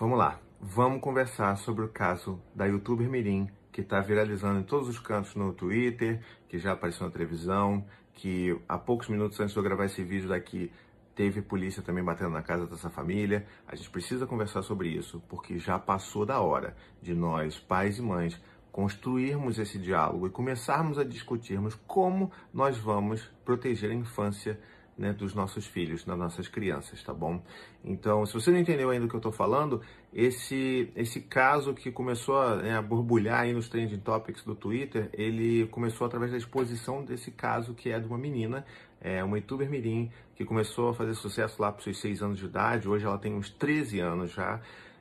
vamos lá. Vamos conversar sobre o caso da youtuber Mirim, que está viralizando em todos os cantos no Twitter, que já apareceu na televisão, que há poucos minutos antes de eu gravar esse vídeo daqui, teve polícia também batendo na casa dessa família. A gente precisa conversar sobre isso, porque já passou da hora de nós, pais e mães, construirmos esse diálogo e começarmos a discutirmos como nós vamos proteger a infância né, dos nossos filhos, das nossas crianças, tá bom? Então, se você não entendeu ainda o que eu estou falando, esse, esse caso que começou a, né, a, borbulhar aí nos trending topics do Twitter, ele começou através da exposição desse caso que é de uma menina, é uma youtuber mirim, que começou a fazer sucesso lá para os seus 6 anos de idade, hoje ela tem uns 13 anos já,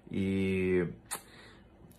e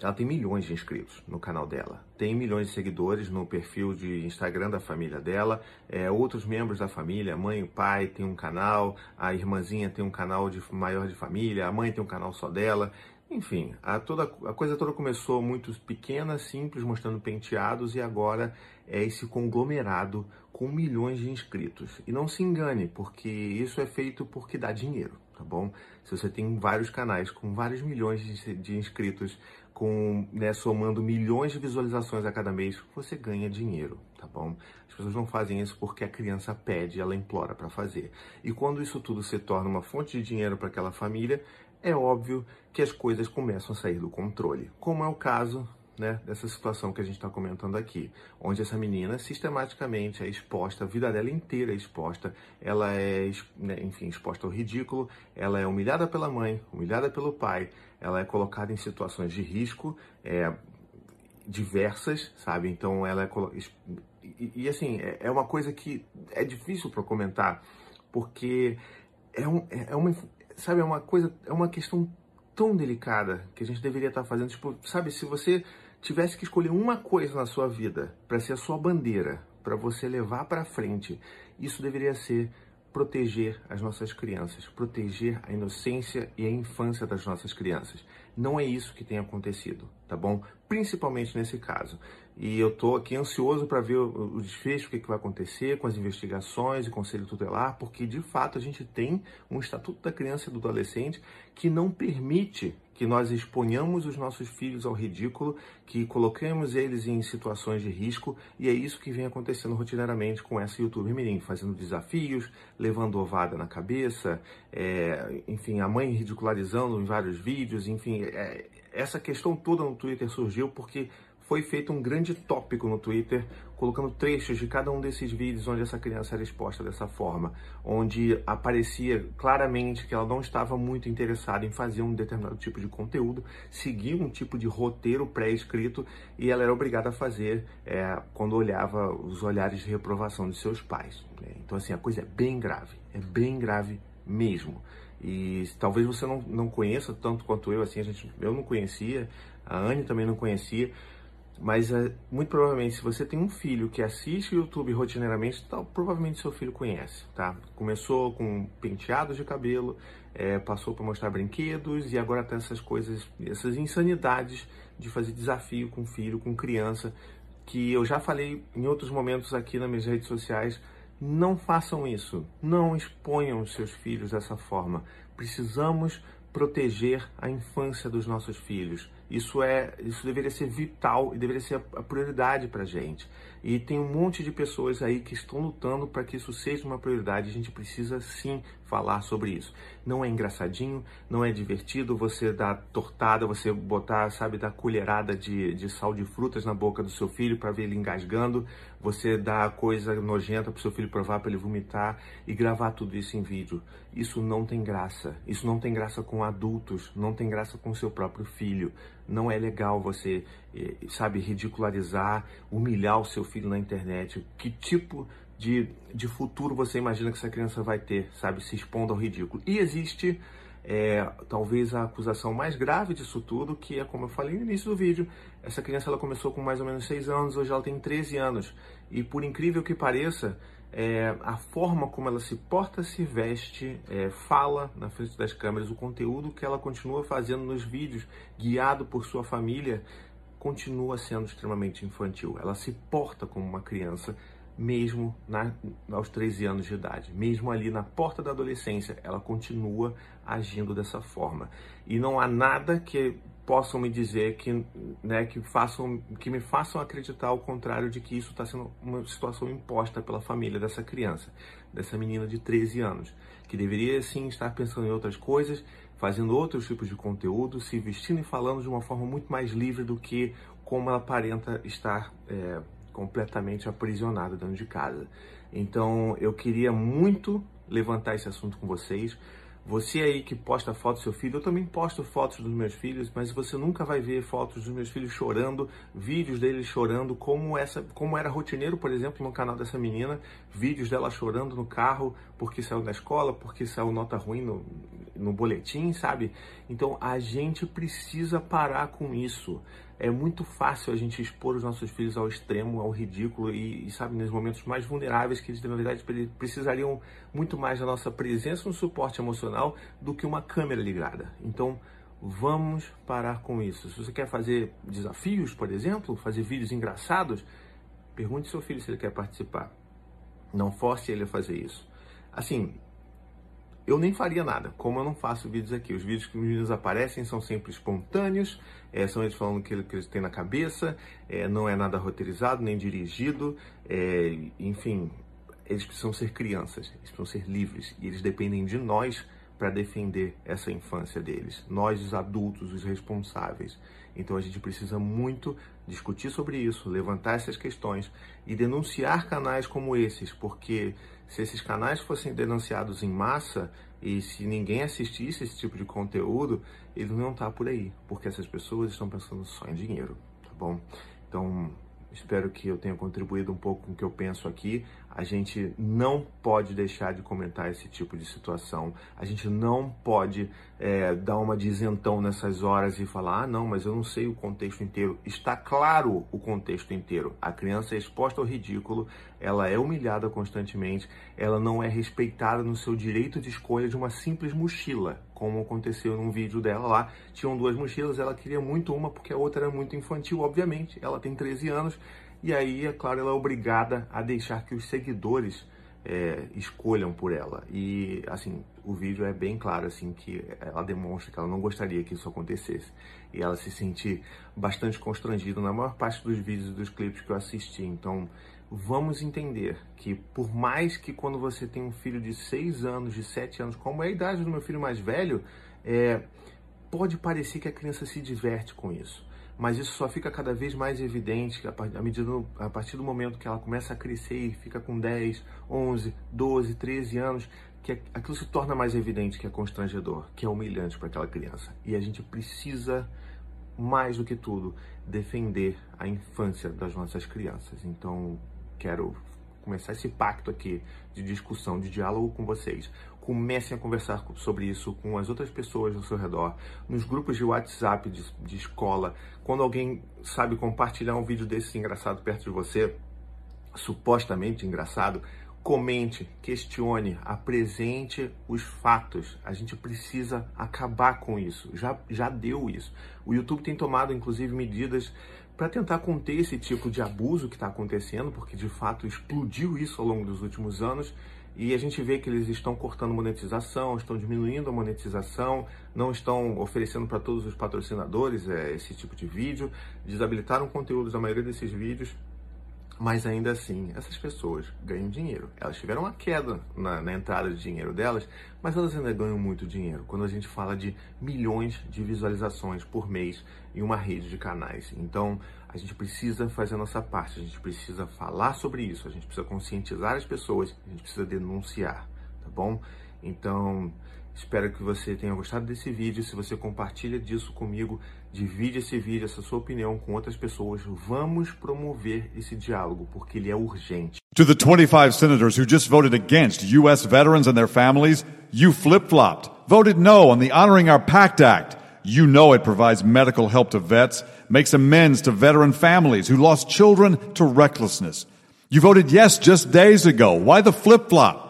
ela tem milhões de inscritos no canal dela, tem milhões de seguidores no perfil de Instagram da família dela. É, outros membros da família, mãe e pai, tem um canal, a irmãzinha tem um canal de maior de família, a mãe tem um canal só dela. Enfim, a, toda, a coisa toda começou muito pequena, simples, mostrando penteados, e agora é esse conglomerado com milhões de inscritos. E não se engane, porque isso é feito porque dá dinheiro, tá bom? Se você tem vários canais com vários milhões de, de inscritos, com né, somando milhões de visualizações a cada mês, você ganha dinheiro, tá bom? As pessoas não fazem isso porque a criança pede, ela implora para fazer. E quando isso tudo se torna uma fonte de dinheiro para aquela família, é óbvio que as coisas começam a sair do controle, como é o caso né, dessa situação que a gente está comentando aqui, onde essa menina sistematicamente é exposta, a vida dela inteira é exposta, ela é, né, enfim, exposta ao ridículo, ela é humilhada pela mãe, humilhada pelo pai, ela é colocada em situações de risco é, diversas, sabe? Então ela é e, e assim é, é uma coisa que é difícil para comentar porque é, um, é uma sabe é uma coisa é uma questão tão delicada que a gente deveria estar tá fazendo tipo sabe se você tivesse que escolher uma coisa na sua vida para ser a sua bandeira, para você levar para frente, isso deveria ser proteger as nossas crianças, proteger a inocência e a infância das nossas crianças. Não é isso que tem acontecido, tá bom? Principalmente nesse caso. E eu tô aqui ansioso para ver o, desfecho, o que, que vai acontecer com as investigações e conselho tutelar, porque de fato a gente tem um Estatuto da Criança e do Adolescente que não permite que nós exponhamos os nossos filhos ao ridículo, que coloquemos eles em situações de risco, e é isso que vem acontecendo rotineiramente com essa YouTube Mirim, fazendo desafios, levando ovada na cabeça, é, enfim, a mãe ridicularizando em vários vídeos, enfim, é, essa questão toda no Twitter surgiu porque foi feito um grande tópico no Twitter, colocando trechos de cada um desses vídeos onde essa criança era exposta dessa forma, onde aparecia claramente que ela não estava muito interessada em fazer um determinado tipo de conteúdo, seguir um tipo de roteiro pré-escrito e ela era obrigada a fazer é, quando olhava os olhares de reprovação de seus pais. Né? Então, assim, a coisa é bem grave, é bem grave mesmo. E talvez você não, não conheça tanto quanto eu, assim, a gente, eu não conhecia, a Anne também não conhecia, mas é, muito provavelmente, se você tem um filho que assiste YouTube rotineiramente, tal, provavelmente seu filho conhece, tá? Começou com penteados de cabelo, é, passou para mostrar brinquedos e agora tem essas coisas, essas insanidades de fazer desafio com filho, com criança, que eu já falei em outros momentos aqui nas minhas redes sociais. Não façam isso, não exponham os seus filhos dessa forma. Precisamos proteger a infância dos nossos filhos. Isso é, isso deveria ser vital e deveria ser a prioridade para a gente. E tem um monte de pessoas aí que estão lutando para que isso seja uma prioridade. A gente precisa sim falar sobre isso. Não é engraçadinho, não é divertido você dar tortada, você botar, sabe, dar colherada de, de sal de frutas na boca do seu filho para ver ele engasgando, você dar coisa nojenta para seu filho provar, para ele vomitar e gravar tudo isso em vídeo. Isso não tem graça. Isso não tem graça com adultos, não tem graça com o seu próprio filho. Não é legal você, eh, sabe, ridicularizar, humilhar o seu filho na internet. Que tipo de, de futuro você imagina que essa criança vai ter, sabe, se expondo ao ridículo? E existe é, talvez a acusação mais grave disso tudo, que é como eu falei no início do vídeo, essa criança ela começou com mais ou menos 6 anos, hoje ela tem 13 anos. E por incrível que pareça, é, a forma como ela se porta, se veste, é, fala na frente das câmeras, o conteúdo que ela continua fazendo nos vídeos, guiado por sua família, continua sendo extremamente infantil. Ela se porta como uma criança mesmo na, aos 13 anos de idade. Mesmo ali na porta da adolescência, ela continua agindo dessa forma. E não há nada que possam me dizer que, né, que, façam, que me façam acreditar ao contrário de que isso está sendo uma situação imposta pela família dessa criança, dessa menina de 13 anos, que deveria sim estar pensando em outras coisas, fazendo outros tipos de conteúdo, se vestindo e falando de uma forma muito mais livre do que como ela aparenta estar é, completamente aprisionada dentro de casa. Então eu queria muito levantar esse assunto com vocês você aí que posta fotos do seu filho, eu também posto fotos dos meus filhos, mas você nunca vai ver fotos dos meus filhos chorando, vídeos deles chorando, como essa, como era rotineiro, por exemplo, no canal dessa menina, vídeos dela chorando no carro porque saiu da escola, porque saiu nota ruim no, no boletim, sabe? Então a gente precisa parar com isso é muito fácil a gente expor os nossos filhos ao extremo, ao ridículo e, e, sabe, nos momentos mais vulneráveis que eles, na verdade, precisariam muito mais da nossa presença no suporte emocional do que uma câmera ligada. Então, vamos parar com isso. Se você quer fazer desafios, por exemplo, fazer vídeos engraçados, pergunte ao seu filho se ele quer participar. Não force ele a fazer isso. Assim, eu nem faria nada, como eu não faço vídeos aqui. Os vídeos que os meninos aparecem são sempre espontâneos, é, são eles falando o que, que eles têm na cabeça, é, não é nada roteirizado nem dirigido, é, enfim, eles precisam ser crianças, eles precisam ser livres e eles dependem de nós para defender essa infância deles, nós, os adultos, os responsáveis. Então a gente precisa muito discutir sobre isso, levantar essas questões e denunciar canais como esses, porque se esses canais fossem denunciados em massa e se ninguém assistisse esse tipo de conteúdo, eles não estar por aí, porque essas pessoas estão pensando só em dinheiro, tá bom? Então, Espero que eu tenha contribuído um pouco com o que eu penso aqui. A gente não pode deixar de comentar esse tipo de situação. A gente não pode é, dar uma dizentão nessas horas e falar: ah, não, mas eu não sei o contexto inteiro. Está claro o contexto inteiro. A criança é exposta ao ridículo, ela é humilhada constantemente, ela não é respeitada no seu direito de escolha de uma simples mochila como aconteceu num vídeo dela lá. Tinham duas mochilas, ela queria muito uma porque a outra era muito infantil, obviamente. Ela tem 13 anos e aí, é claro, ela é obrigada a deixar que os seguidores é, escolham por ela. E assim, o vídeo é bem claro assim que ela demonstra que ela não gostaria que isso acontecesse. E ela se sente bastante constrangida na maior parte dos vídeos e dos clipes que eu assisti. Então, vamos entender que por mais que quando você tem um filho de 6 anos, de 7 anos, como é a idade do meu filho mais velho, é, pode parecer que a criança se diverte com isso. Mas isso só fica cada vez mais evidente a, medida, a partir do momento que ela começa a crescer e fica com 10, 11, 12, 13 anos, que aquilo se torna mais evidente que é constrangedor, que é humilhante para aquela criança. E a gente precisa mais do que tudo, defender a infância das nossas crianças. Então, quero começar esse pacto aqui de discussão, de diálogo com vocês. Comecem a conversar sobre isso com as outras pessoas ao seu redor, nos grupos de WhatsApp de, de escola. Quando alguém sabe compartilhar um vídeo desse engraçado perto de você, supostamente engraçado, comente, questione, apresente os fatos. A gente precisa acabar com isso. Já, já deu isso. O YouTube tem tomado, inclusive, medidas para tentar conter esse tipo de abuso que está acontecendo, porque de fato explodiu isso ao longo dos últimos anos. E a gente vê que eles estão cortando monetização, estão diminuindo a monetização, não estão oferecendo para todos os patrocinadores é, esse tipo de vídeo, desabilitaram conteúdos da maioria desses vídeos mas ainda assim, essas pessoas ganham dinheiro. Elas tiveram uma queda na, na, entrada de dinheiro delas, mas elas ainda ganham muito dinheiro. Quando a gente fala de milhões de visualizações por mês em uma rede de canais. Então, a gente precisa fazer a nossa parte, a gente precisa falar sobre isso, a gente precisa conscientizar as pessoas, a gente precisa denunciar, tá bom? Então, Espero que você tenha gostado desse vídeo. Se você compartilha disso comigo, divide esse vídeo, essa sua opinião com outras pessoas. Vamos promover esse diálogo, porque ele é urgente. To the 25 senators who just voted against U.S. veterans and their families, you flip-flopped, voted no on the Honoring Our Pact Act. You know it provides medical help to vets, makes amends to veteran families who lost children to recklessness. You voted yes just days ago. Why the flip-flop?